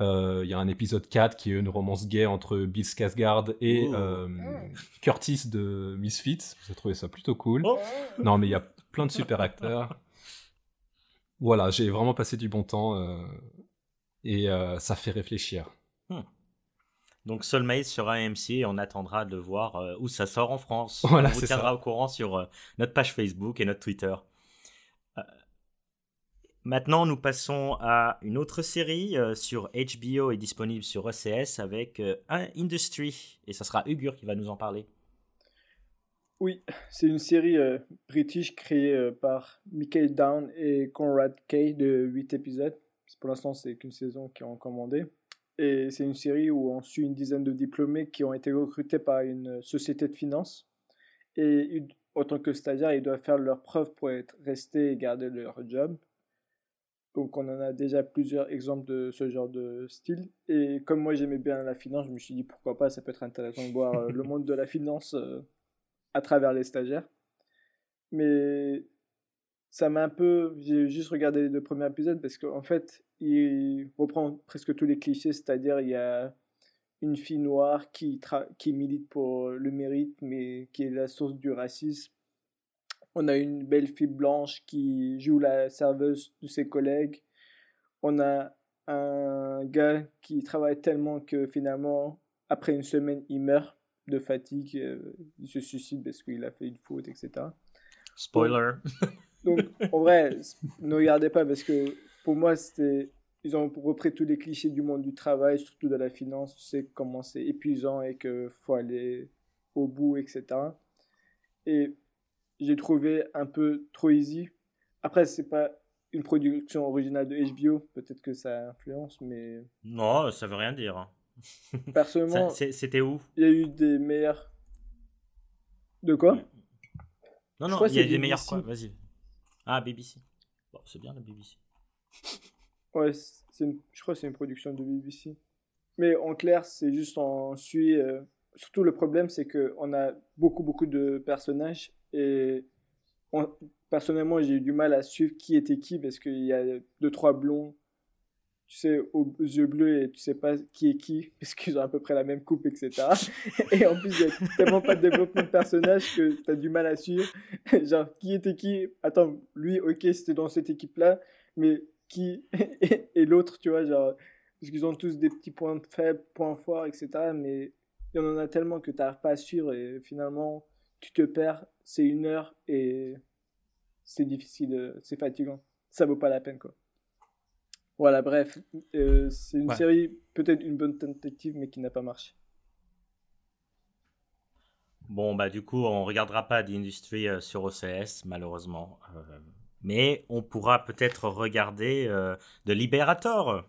Euh, il y a un épisode 4 qui est une romance gay entre Bill Skarsgård et euh, Curtis de Misfits. J'ai trouvé ça plutôt cool. Oh. Non, mais il y a plein de super acteurs. Voilà, j'ai vraiment passé du bon temps et ça fait réfléchir. Hmm. Donc Soulmate sur AMC et on attendra de voir où ça sort en France. on vous tiendra au courant sur notre page Facebook et notre Twitter. Maintenant, nous passons à une autre série euh, sur HBO et disponible sur ECS avec euh, Industry. Et ça sera Ugur qui va nous en parler. Oui, c'est une série euh, british créée par Michael Down et Conrad Kay de 8 épisodes. Pour l'instant, c'est qu'une saison qui ont commandé. Et c'est une série où on suit une dizaine de diplômés qui ont été recrutés par une société de finance. Et en tant que stagiaires, ils doivent faire leurs preuves pour être restés et garder leur job. Donc on en a déjà plusieurs exemples de ce genre de style. Et comme moi j'aimais bien la finance, je me suis dit pourquoi pas, ça peut être intéressant de voir euh, le monde de la finance euh, à travers les stagiaires. Mais ça m'a un peu... J'ai juste regardé les deux premiers épisodes parce qu'en fait, il reprend presque tous les clichés, c'est-à-dire il y a une fille noire qui, qui milite pour le mérite, mais qui est la source du racisme on a une belle fille blanche qui joue la serveuse de ses collègues. On a un gars qui travaille tellement que finalement, après une semaine, il meurt de fatigue. Euh, il se suicide parce qu'il a fait une faute, etc. Spoiler. Donc, en vrai, ne regardez pas parce que pour moi, c'était. Ils ont repris tous les clichés du monde du travail, surtout de la finance. Tu sais comment c'est épuisant et qu'il faut aller au bout, etc. Et j'ai trouvé un peu trop easy. Après, c'est pas une production originale de HBO, peut-être que ça influence, mais. Non, ça veut rien dire. Personnellement. C'était où Il y a eu des meilleurs. De quoi Non, non, il y a eu des meilleurs quoi Vas-y. Ah, BBC. Bon, c'est bien la BBC. ouais, une... je crois que c'est une production de BBC. Mais en clair, c'est juste on suit. Euh, surtout le problème, c'est qu'on a beaucoup, beaucoup de personnages et personnellement, j'ai eu du mal à suivre qui était qui parce qu'il y a deux, trois blonds, tu sais, aux, yeux bleus et tu sais pas qui est qui parce qu'ils ont à peu près la même coupe, etc. et en plus, il y a tellement pas de développement de personnage que tu as du mal à suivre. Genre, qui était qui? Attends, lui, ok, c'était dans cette équipe-là, mais qui et, l'autre, tu vois, genre, parce qu'ils ont tous des petits points faibles, points forts, etc. Mais il y en a tellement que tu n'arrives pas à suivre et finalement, tu te perds c'est une heure et c'est difficile, euh, c'est fatigant. Ça vaut pas la peine, quoi. Voilà, bref, euh, c'est une série, peut-être une bonne tentative, mais qui n'a pas marché. Bon, bah du coup, on regardera pas d'industrie sur OCS, malheureusement. mais on pourra peut-être regarder The Liberator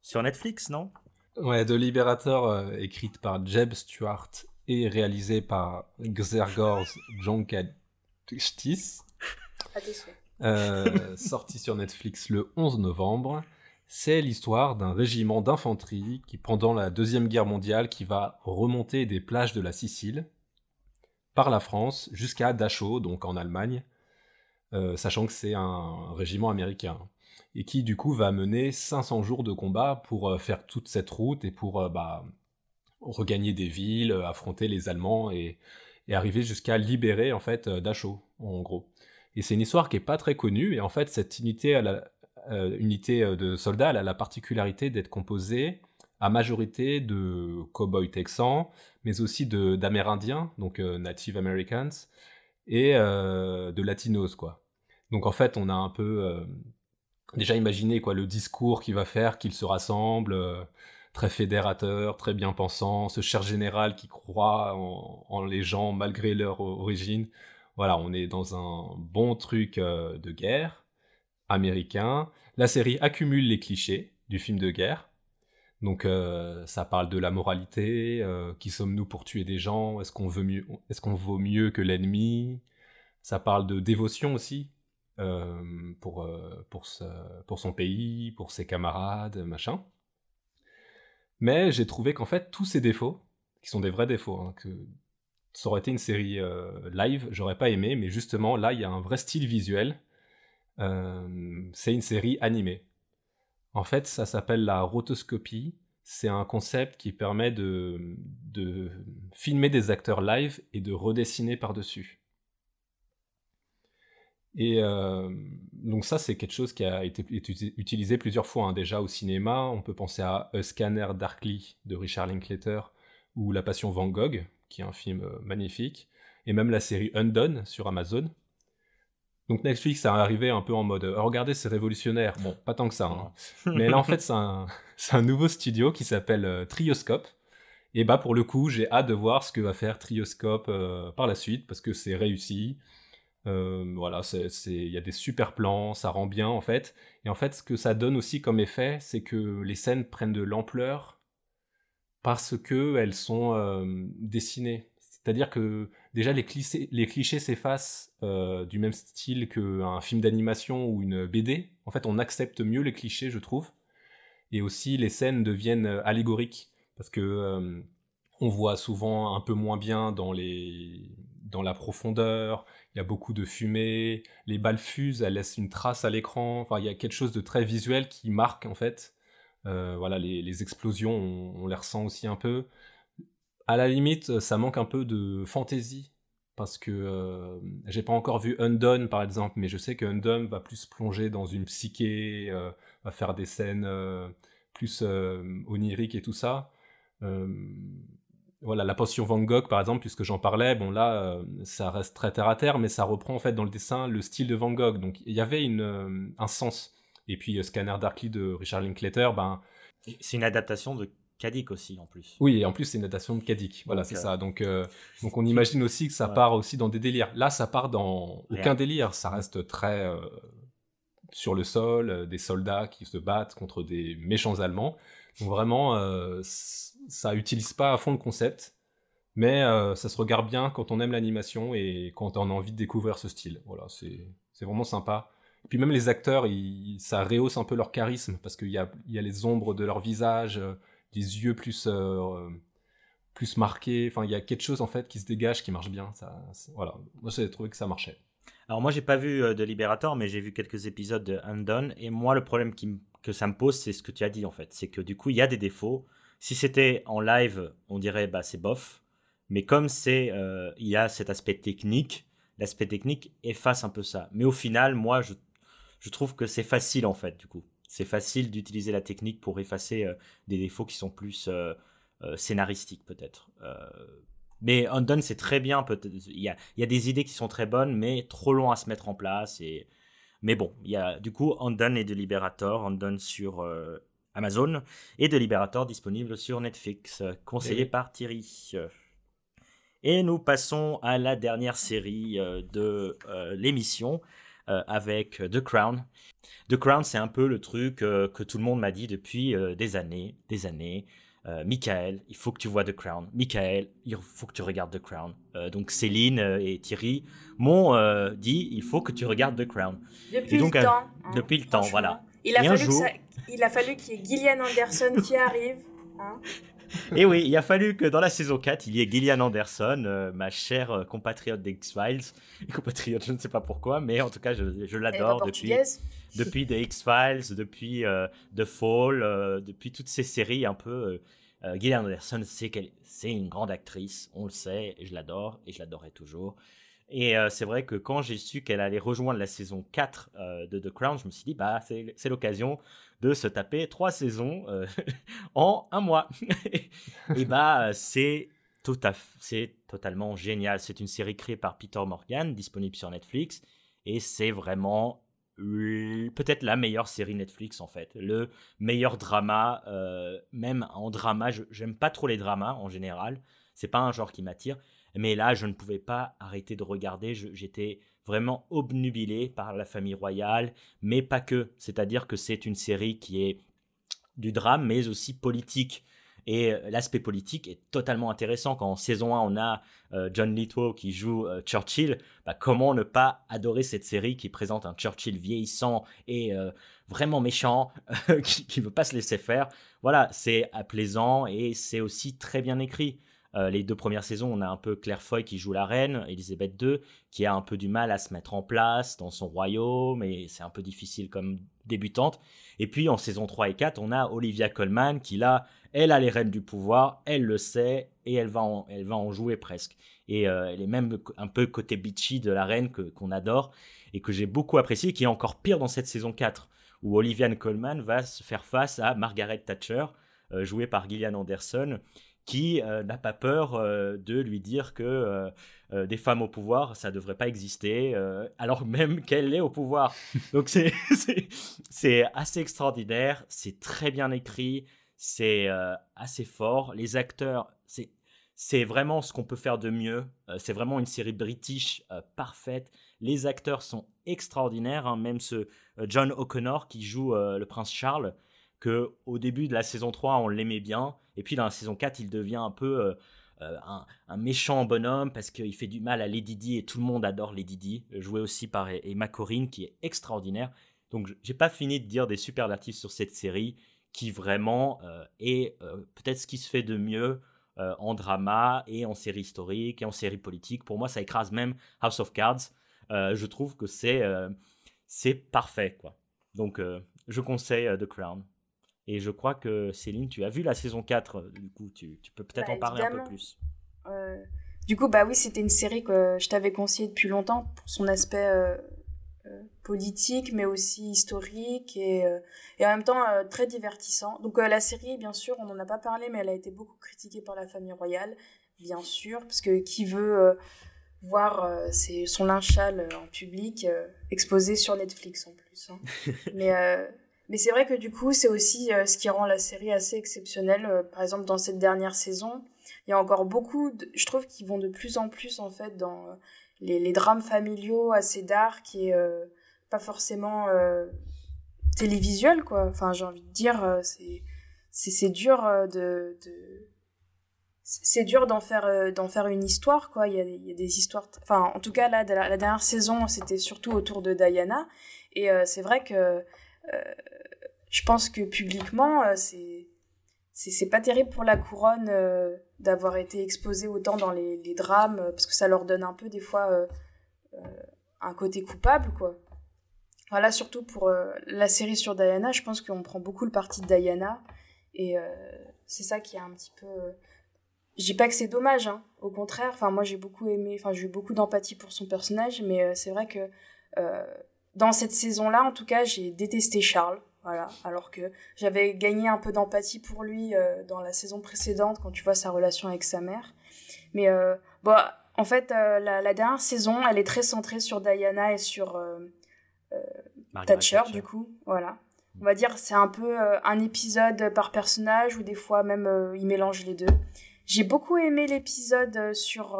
sur Netflix, non? Ouais, The Liberator, écrite par Jeb Stewart et réalisée par Xergors Jonkadistis. Euh, sorti sur Netflix le 11 novembre. C'est l'histoire d'un régiment d'infanterie qui, pendant la Deuxième Guerre mondiale, qui va remonter des plages de la Sicile par la France jusqu'à Dachau, donc en Allemagne, euh, sachant que c'est un régiment américain, et qui du coup va mener 500 jours de combat pour euh, faire toute cette route et pour bah, regagner des villes, affronter les Allemands et, arriver jusqu'à libérer en fait Dachau, en gros. Et c'est une histoire qui est pas très connue. Et en fait, cette unité, la, euh, unité euh, de soldats, elle a la particularité d'être composée à majorité de cow-boys texans, mais aussi d'Amérindiens, donc euh, Native Americans, et de Latinos, quoi. Donc en fait, on a un peu déjà imaginé quoi le discours qu'il va faire, qu'il se rassemble, très fédérateur, très bien pensant, ce cher général qui croit en, les gens malgré leur origine. Voilà, on est dans un bon truc de guerre américain. La série accumule les clichés du film de guerre. Donc euh, ça parle de la moralité, euh, qui sommes-nous pour tuer des gens, est-ce qu'on mieux, est-ce qu'on vaut mieux que l'ennemi? Ça parle de dévotion aussi pour pour, pour son pays, pour ses camarades, machin. Mais j'ai trouvé qu'en fait tous ces défauts, qui sont des vrais défauts, hein, que ça aurait été une série euh, live, j'aurais pas aimé, mais justement là il y a un vrai style visuel. Euh, c'est une série animée. En fait, ça s'appelle la rotoscopie. C'est un concept qui permet de, filmer des acteurs live et de redessiner par-dessus. Et euh, donc ça, c'est quelque chose qui a été utilisé plusieurs fois hein. déjà au cinéma. On peut penser à A Scanner Darkly de Richard Linklater ou La Passion Van Gogh, qui est un film euh, magnifique, et même la série Undone sur Amazon. Donc Netflix a arrivé un peu en mode euh, regardez c'est révolutionnaire, bon pas tant que ça, hein. mais là en fait c'est un, un, nouveau studio qui s'appelle euh, Trioscope, et bah pour le coup j'ai hâte de voir ce que va faire Trioscope par la suite parce que c'est réussi, voilà il y a des super plans, ça rend bien en fait, et en fait ce que ça donne aussi comme effet c'est que les scènes prennent de l'ampleur parce que elles sont euh, dessinées. C'est-à-dire que déjà les clichés, s'effacent euh, du même style qu'un film d'animation ou une BD. En fait, on accepte mieux les clichés, je trouve. Et aussi, les scènes deviennent euh, allégoriques parce que on voit souvent un peu moins bien dans la profondeur. Il y a beaucoup de fumée. Les balles fusent, elles laissent une trace à l'écran. Il y a quelque chose de très visuel qui marque en fait euh, voilà, les, explosions, on, les ressent aussi un peu. À la limite, ça manque un peu de fantaisie parce que euh, j'ai pas encore vu Undone par exemple, mais je sais que Undone va plus plonger dans une psyché, euh, va faire des scènes plus oniriques et tout ça. voilà, la potion Van Gogh par exemple, puisque j'en parlais, bon là, ça reste très terre à terre, mais ça reprend en fait dans le dessin le style de Van Gogh, donc il y avait une, un sens. Et puis euh, Scanner Darkly de Richard Linklater, ben. C'est une adaptation de Kadik aussi en plus. Oui, et en plus c'est une adaptation de Kadik. Voilà, c'est euh, ça. Donc, euh, donc on imagine aussi que ça part aussi dans des délires. Là, ça part dans aucun délire. Ça reste très sur le sol, des soldats qui se battent contre des méchants Allemands. Donc vraiment, ça utilise pas à fond le concept, mais ça se regarde bien quand on aime l'animation et quand on a envie de découvrir ce style. Voilà, c'est vraiment sympa. Et puis même les acteurs, ça rehausse un peu leur charisme parce qu'il y a, y a, les ombres de leur visage, euh, des yeux plus, euh, plus marqués. Enfin, il y a quelque chose en fait qui se dégage, qui marche bien. Voilà, moi j'ai trouvé que ça marchait. Alors moi j'ai pas vu euh, de Liberator, mais j'ai vu quelques épisodes de Undone. Et moi le problème que ça me pose, c'est ce que tu as dit en fait, c'est que du coup il y a des défauts. Si c'était en live, on dirait bah c'est bof. Mais comme c'est, il y a cet aspect technique, l'aspect technique efface un peu ça. Mais au final, moi, je je trouve que c'est facile en fait, du coup. C'est facile d'utiliser la technique pour effacer euh, des défauts qui sont plus euh, euh, scénaristiques peut-être. mais Undone, c'est très bien. Il y a, y a, des idées qui sont très bonnes, mais trop long à se mettre en place. Et... Mais bon, il y a du coup Undone et de Liberator. Undone sur Amazon et de Liberator disponible sur Netflix, conseillé par Thierry. Et nous passons à la dernière série de l'émission avec The Crown. The Crown, c'est un peu le truc que tout le monde m'a dit depuis des années, des années. Euh, Michael, il faut que tu vois The Crown. Michael, il faut que tu regardes The Crown. Euh, donc Céline euh, et Thierry m'ont dit il faut que tu regardes The Crown. Depuis le temps. Hein, depuis le temps, voilà. Il a, fallu il a fallu qu'il y ait Gillian Anderson qui arrive. Hein. Et oui, il a fallu que dans la saison 4, il y ait Gillian Anderson, ma chère compatriote des X-Files. Compatriote, je ne sais pas pourquoi, mais en tout cas, je, je l'adore depuis, depuis The X-Files, depuis The Fall, depuis toutes ces séries un peu euh, Gillian Anderson, c'est une grande actrice, on le sait, et je l'adore, et je l'adorerai toujours. Et euh, c'est vrai que quand j'ai su qu'elle allait rejoindre la saison 4 euh, de The Crown, je me suis dit, bah, c'est l'occasion de se taper trois saisons en un mois. et bah, c'est tout c'est totalement génial. C'est une série créée par Peter Morgan, disponible sur Netflix, et c'est vraiment peut-être la meilleure série Netflix en fait, le meilleur drama, euh, même en drama, j'aime pas trop les dramas en général, c'est pas un genre qui m'attire, mais là je ne pouvais pas arrêter de regarder, j'étais vraiment obnubilé par la famille royale, mais pas que, c'est-à-dire que c'est une série qui est du drame mais aussi politique. Et euh, l'aspect politique est totalement intéressant. Quand en saison 1, on a euh, John Lithgow qui joue euh, Churchill, bah, comment ne pas adorer cette série qui présente un Churchill vieillissant et vraiment méchant, qui ne veut pas se laisser faire? Voilà, c'est apaisant et c'est aussi très bien écrit. Les deux premières saisons, on a un peu Claire Foy qui joue la reine, Elisabeth II, qui a un peu du mal à se mettre en place dans son royaume, et c'est un peu difficile comme débutante. Et puis en saison 3 et 4, on a Olivia Colman qui là elle a les rênes du pouvoir, elle le sait, et elle va en, elle va en jouer presque. Et euh, elle est même un peu côté bitchy de la reine que, qu'on adore, et que j'ai beaucoup apprécié, qui est encore pire dans cette saison 4, où Olivia Colman va se faire face à Margaret Thatcher, euh, jouée par Gillian Anderson, qui euh, n'a pas peur de lui dire que des femmes au pouvoir, ça ne devrait pas exister, alors même qu'elle est au pouvoir. Donc c'est, assez extraordinaire, c'est très bien écrit, c'est euh, assez fort. Les acteurs, c'est vraiment ce qu'on peut faire de mieux. Euh, c'est vraiment une série british euh, parfaite. Les acteurs sont extraordinaires, hein. même ce John O'Connor qui joue le prince Charles, que au début de la saison 3, on l'aimait bien, et puis dans la saison 4, il devient un peu un, méchant bonhomme parce qu'il fait du mal à Lady Di et tout le monde adore Lady Di, joué aussi par e-, Emma Corrin qui est extraordinaire. Donc j'ai pas fini de dire des superlatifs sur cette série qui vraiment euh, est euh, peut-être ce qui se fait de mieux euh, en drama et en série historique et en série politique. Pour moi, ça écrase même House of Cards. je trouve que c'est c'est parfait, quoi. Donc, je conseille The Crown. Et je crois que Céline, tu as vu la saison 4, du coup, tu, tu peux peut-être bah, en parler un peu plus. du coup, bah oui, c'était une série que je t'avais conseillée depuis longtemps pour son aspect euh, politique, mais aussi historique et, euh, et en même temps euh, très divertissant. Donc la série, bien sûr, on n'en a pas parlé, mais elle a été beaucoup critiquée par la famille royale, bien sûr, parce que qui veut voir son linchal en public exposé sur Netflix en plus. Hein. mais mais c'est vrai que du coup, c'est aussi ce qui rend la série assez exceptionnelle. par exemple, dans cette dernière saison, il y a encore beaucoup, je trouve, qui vont de plus en plus en fait dans les, drames familiaux assez dark et euh, pas forcément euh, télévisuels, quoi. Enfin, j'ai envie de dire, euh, c'est c'est dur de, de c'est dur d'en faire faire une histoire quoi il y a, des histoires enfin en tout cas là la dernière saison c'était surtout autour de Diana et c'est vrai que je pense que publiquement c'est c'est pas terrible pour la couronne euh, d'avoir été exposée autant dans les, drames euh, parce que ça leur donne un peu des fois euh, un côté coupable quoi voilà surtout pour la série sur Diana je pense qu'on prend beaucoup le parti de Diana et c'est ça qui est un petit peu je dis pas que c'est dommage hein. au contraire enfin moi j'ai beaucoup aimé enfin j'ai eu beaucoup d'empathie pour son personnage mais c'est vrai que dans cette saison là en tout cas j'ai détesté Charles voilà, alors que j'avais gagné un peu d'empathie pour lui euh, dans la saison précédente quand tu vois sa relation avec sa mère. Mais euh, bon, en fait, euh, la, dernière saison, elle est très centrée sur Diana et sur Thatcher, du coup. Voilà. On va dire c'est un peu un épisode par personnage ou des fois même il mélange les deux. J'ai beaucoup aimé l'épisode sur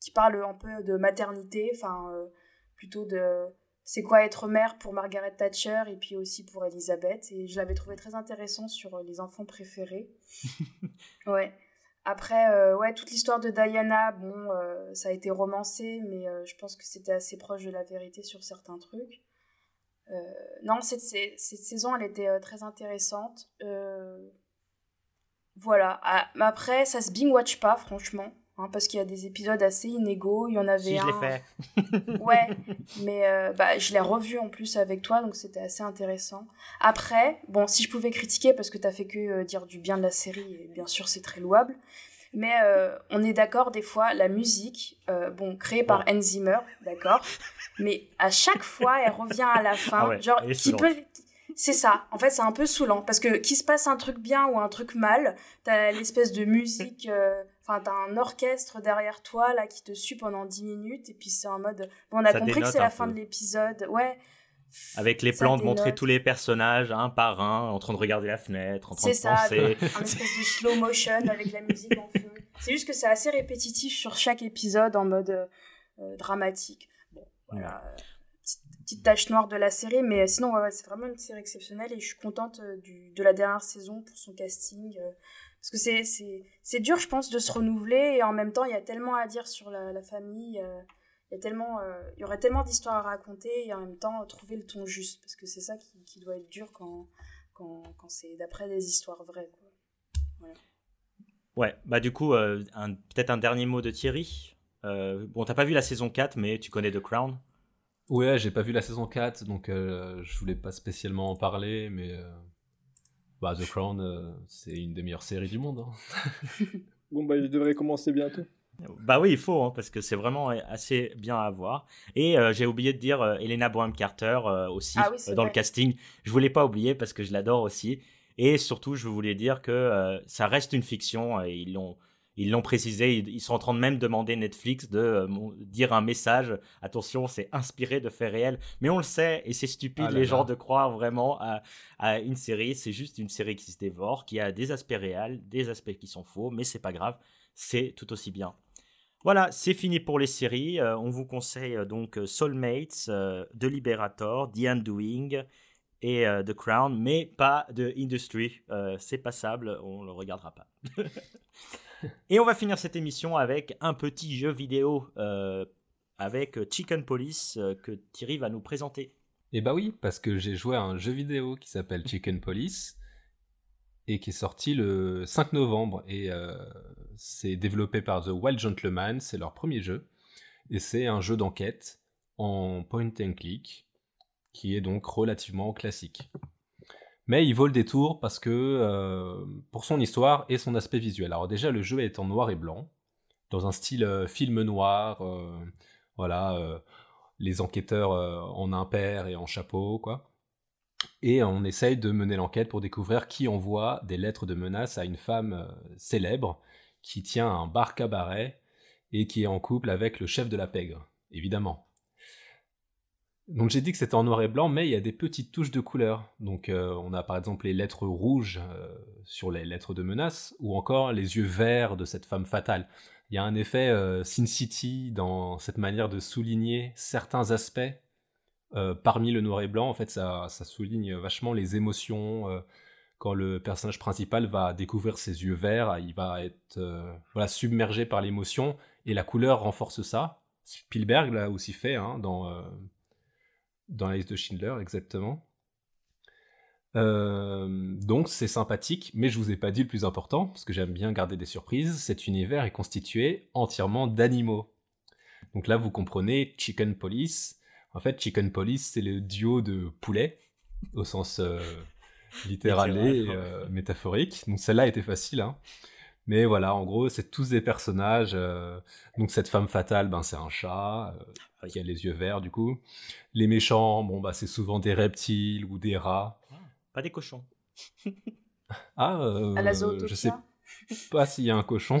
qui parle un peu de maternité, enfin plutôt de c'est quoi être mère pour Margaret Thatcher et puis aussi pour Elisabeth. Et je l'avais trouvé très intéressant sur les enfants préférés. ouais. Après, euh, ouais, toute l'histoire de Diana, bon, euh, ça a été romancé, mais euh, je pense que c'était assez proche de la vérité sur certains trucs. non, cette, cette, saison, elle était très intéressante. voilà. Ah, mais après, ça se bing-watch pas, franchement. Hein, parce qu'il y a des épisodes assez inégaux. Il y en avait si, un. Je l'ai fait. ouais, mais euh, bah, je l'ai revu en plus avec toi, donc c'était assez intéressant. Après, bon, si je pouvais critiquer, parce que t'as fait que euh, dire du bien de la série, et bien sûr c'est très louable, mais euh, on est d'accord, des fois, la musique, bon, créée par ouais. Zimmer, d'accord, mais à chaque fois, elle revient à la fin. Ah genre, qui peut, c'est ça. En fait, c'est un peu saoulant parce que qu'il se passe un truc bien ou un truc mal, t'as l'espèce de musique. Enfin, t'as un orchestre derrière toi là qui te suit pendant 10 minutes et puis c'est en mode. Bon, on a compris que c'est la fin de l'épisode. Ouais. Avec les plans de montrer tous les personnages un par un, en train de regarder la fenêtre, en train de ça, penser. un espèce de slow motion avec la musique en fond. C'est juste que c'est assez répétitif sur chaque épisode en mode euh, dramatique. Bon, voilà. Ouais. Petite, petite tache noire de la série, mais sinon, ouais, c'est vraiment une série exceptionnelle et je suis contente euh, du, de la dernière saison pour son casting. Euh, parce que c'est, c'est, c'est dur, je pense, de se renouveler et en même temps, il y a tellement à dire sur la, la famille. Euh, il y, a tellement, euh, il y aurait tellement d'histoires à raconter et en même temps trouver le ton juste. Parce que c'est ça qui, qui, doit être dur quand, quand, quand c'est d'après des histoires vraies. Quoi. Ouais. ouais, bah du coup, euh, un, peut-être un dernier mot de Thierry. Euh, bon, t'as pas vu la saison 4, mais tu connais The Crown? Ouais, j'ai pas vu la saison 4, donc euh, je voulais pas spécialement en parler, mais bah, The Crown, euh, c'est une des meilleures séries du monde. Hein. bon, bah, je devrais commencer bientôt. Bah oui, il faut, hein, parce que c'est vraiment assez bien à voir. Et euh, j'ai oublié de dire euh, Elena Bonham Carter euh, aussi ah oui, dans vrai. le casting. Je voulais pas oublier parce que je l'adore aussi. Et surtout, je voulais dire que ça reste une fiction. Et ils l'ont ils l'ont précisé, ils, sont en train de même demander Netflix de euh, dire un message. Attention, c'est inspiré de faits réels. Mais on le sait, et c'est stupide, Ah là les là. gens, de croire vraiment à, à une série. C'est juste une série qui se dévore, qui a des aspects réels, des aspects qui sont faux, mais c'est pas grave, c'est tout aussi bien. Voilà, c'est fini pour les séries. Euh, on vous conseille euh, donc Soulmates, euh, The Liberator, The Undoing et The Crown, mais pas de Industry. C'est passable, on le regardera pas. et on va finir cette émission avec un petit jeu vidéo euh, avec Chicken Police euh, que Thierry va nous présenter. Et bah oui, parce que j'ai joué à un jeu vidéo qui s'appelle Chicken Police et qui est sorti le 5 novembre et euh, c'est développé par The Wild Gentleman, c'est leur premier jeu et c'est un jeu d'enquête en point and click qui est donc relativement classique. Mais il vaut le détour parce que euh, pour son histoire et son aspect visuel. Alors déjà le jeu est en noir et blanc dans un style euh, film noir, euh, voilà, les enquêteurs en impair et en chapeau quoi. Et on essaye de mener l'enquête pour découvrir qui envoie des lettres de menace à une femme célèbre qui tient un bar cabaret et qui est en couple avec le chef de la pègre, évidemment. Donc j'ai dit que c'était en noir et blanc, mais il y a des petites touches de couleur. Donc euh, on a par exemple les lettres rouges euh, sur les lettres de menace, ou encore les yeux verts de cette femme fatale. Il y a un effet euh, Sin City dans cette manière de souligner certains aspects euh, parmi le noir et blanc. En fait, ça, ça souligne vachement les émotions. quand le personnage principal va découvrir ses yeux verts, il va être voilà, submergé par l'émotion, et la couleur renforce ça. Spielberg l'a aussi fait hein, dans, dans la liste de Schindler, exactement. Euh, donc c'est sympathique, mais je vous ai pas dit le plus important, parce que j'aime bien garder des surprises. Cet univers est constitué entièrement d'animaux. Donc là, vous comprenez Chicken Police. En fait, Chicken Police, c'est le duo de poulets, au sens euh, littéral et euh, métaphorique. Donc celle-là était facile, hein. Mais voilà, en gros, c'est tous des personnages. euh, donc cette femme fatale, ben c'est un chat euh, qui a les yeux verts, du coup. Les méchants, bon bah c'est souvent des reptiles ou des rats. Pas des cochons. Ah, euh, À la je sais pas s'il y a un cochon.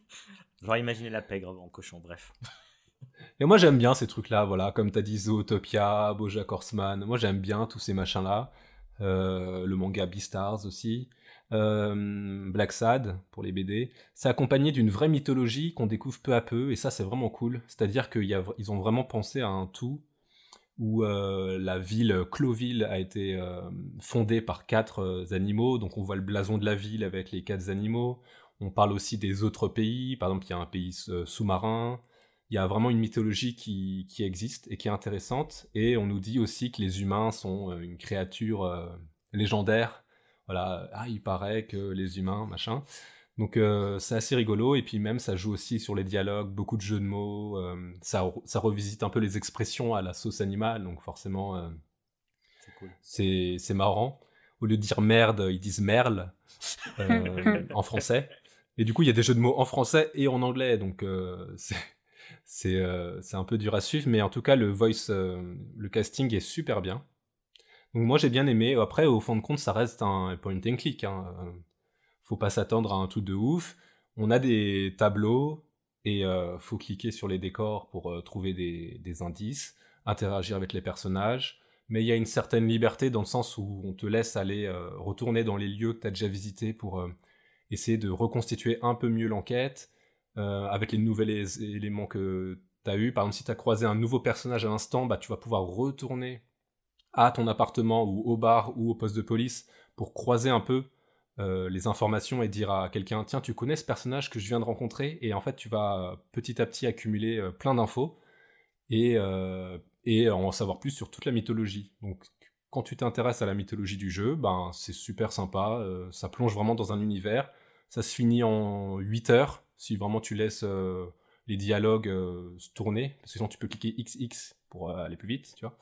J'aurais imaginé la pègre en cochon, bref. Et moi j'aime bien ces trucs-là, voilà, comme t'as dit Zootopia, BoJack Horseman. Moi j'aime bien tous ces machins-là. Euh, le manga Beastars aussi. euh, Black Sad pour les BD. C'est accompagné d'une vraie mythologie qu'on découvre peu à peu, et ça c'est vraiment cool. C'est-à-dire qu'ils ont vraiment pensé à un tout où euh, la ville Cloville a été fondée par quatre animaux. Donc on voit le blason de la ville avec les quatre animaux. On parle aussi des autres pays. Par exemple, il y a un pays sous-marin. Il y a vraiment une mythologie qui, qui, existe et qui est intéressante. Et on nous dit aussi que les humains sont une créature légendaire voilà, ah, il paraît que les humains, machin. Donc euh, c'est assez rigolo, et puis même ça joue aussi sur les dialogues, beaucoup de jeux de mots, euh, ça, ça, revisite un peu les expressions à la sauce animale, donc forcément euh, c'est cool. marrant. Au lieu de dire merde, ils disent merle en français. Et du coup, il y a des jeux de mots en français et en anglais, donc c'est un peu dur à suivre, mais en tout cas, le voice, le casting est super bien. Donc moi j'ai bien aimé. Après, au fond de compte, ça reste un point and click. Hein. Faut pas s'attendre à un tout de ouf. On a des tableaux et euh, faut cliquer sur les décors pour euh, trouver des, indices, interagir avec les personnages. Mais il y a une certaine liberté dans le sens où on te laisse aller euh, retourner dans les lieux que tu as déjà visités pour euh, essayer de reconstituer un peu mieux l'enquête avec les nouveaux éléments que tu as eu. Par exemple, si tu as croisé un nouveau personnage à l'instant, bah, tu vas pouvoir retourner à ton appartement ou au bar ou au poste de police pour croiser un peu euh, les informations et dire à quelqu'un tiens tu connais ce personnage que je viens de rencontrer? Et en fait tu vas petit à petit accumuler euh, plein d'infos et, euh, et en savoir plus sur toute la mythologie. Donc quand tu t'intéresses à la mythologie du jeu ben c'est super sympa ça plonge vraiment dans un univers. Ça se finit en 8 heures si vraiment tu laisses les dialogues se tourner parce que sinon tu peux cliquer XX pour aller plus vite tu vois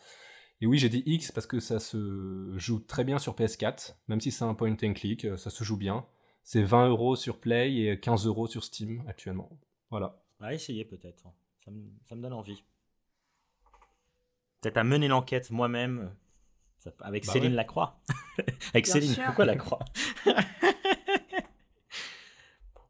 et oui, j'ai dit X parce que ça se joue très bien sur PS4, même si c'est un point and click, euh, ça se joue bien. C'est 20 euros sur Play et 15 euros sur Steam actuellement. Voilà. À essayer peut-être. Ça me, donne envie. Peut-être à mener l'enquête moi-même avec bah Céline Lacroix. avec Céline, pourquoi Lacroix?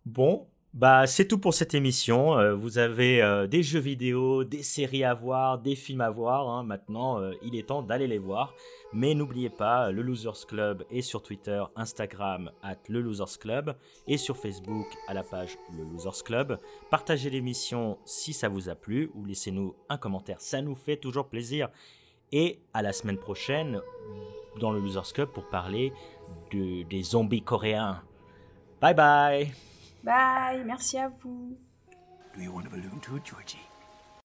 Bon, bah, c'est tout pour cette émission. Euh, vous avez euh, des jeux vidéo, des séries à voir, des films à voir. Hein. Maintenant, euh, il est temps d'aller les voir. Mais n'oubliez pas, le Losers Club est sur Twitter, Instagram, at le Losers Club, et sur Facebook à la page le Losers Club. Partagez l'émission si ça vous a plu, ou laissez-nous un commentaire, ça nous fait toujours plaisir. Et à la semaine prochaine dans le Losers Club pour parler de, des zombies coréens. Bye bye Bye, merci à vous. Do you want a balloon too, Georgie?